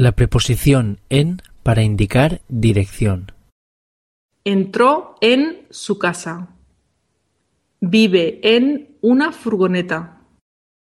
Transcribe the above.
La preposición en para indicar dirección. Entró en su casa. Vive en una furgoneta.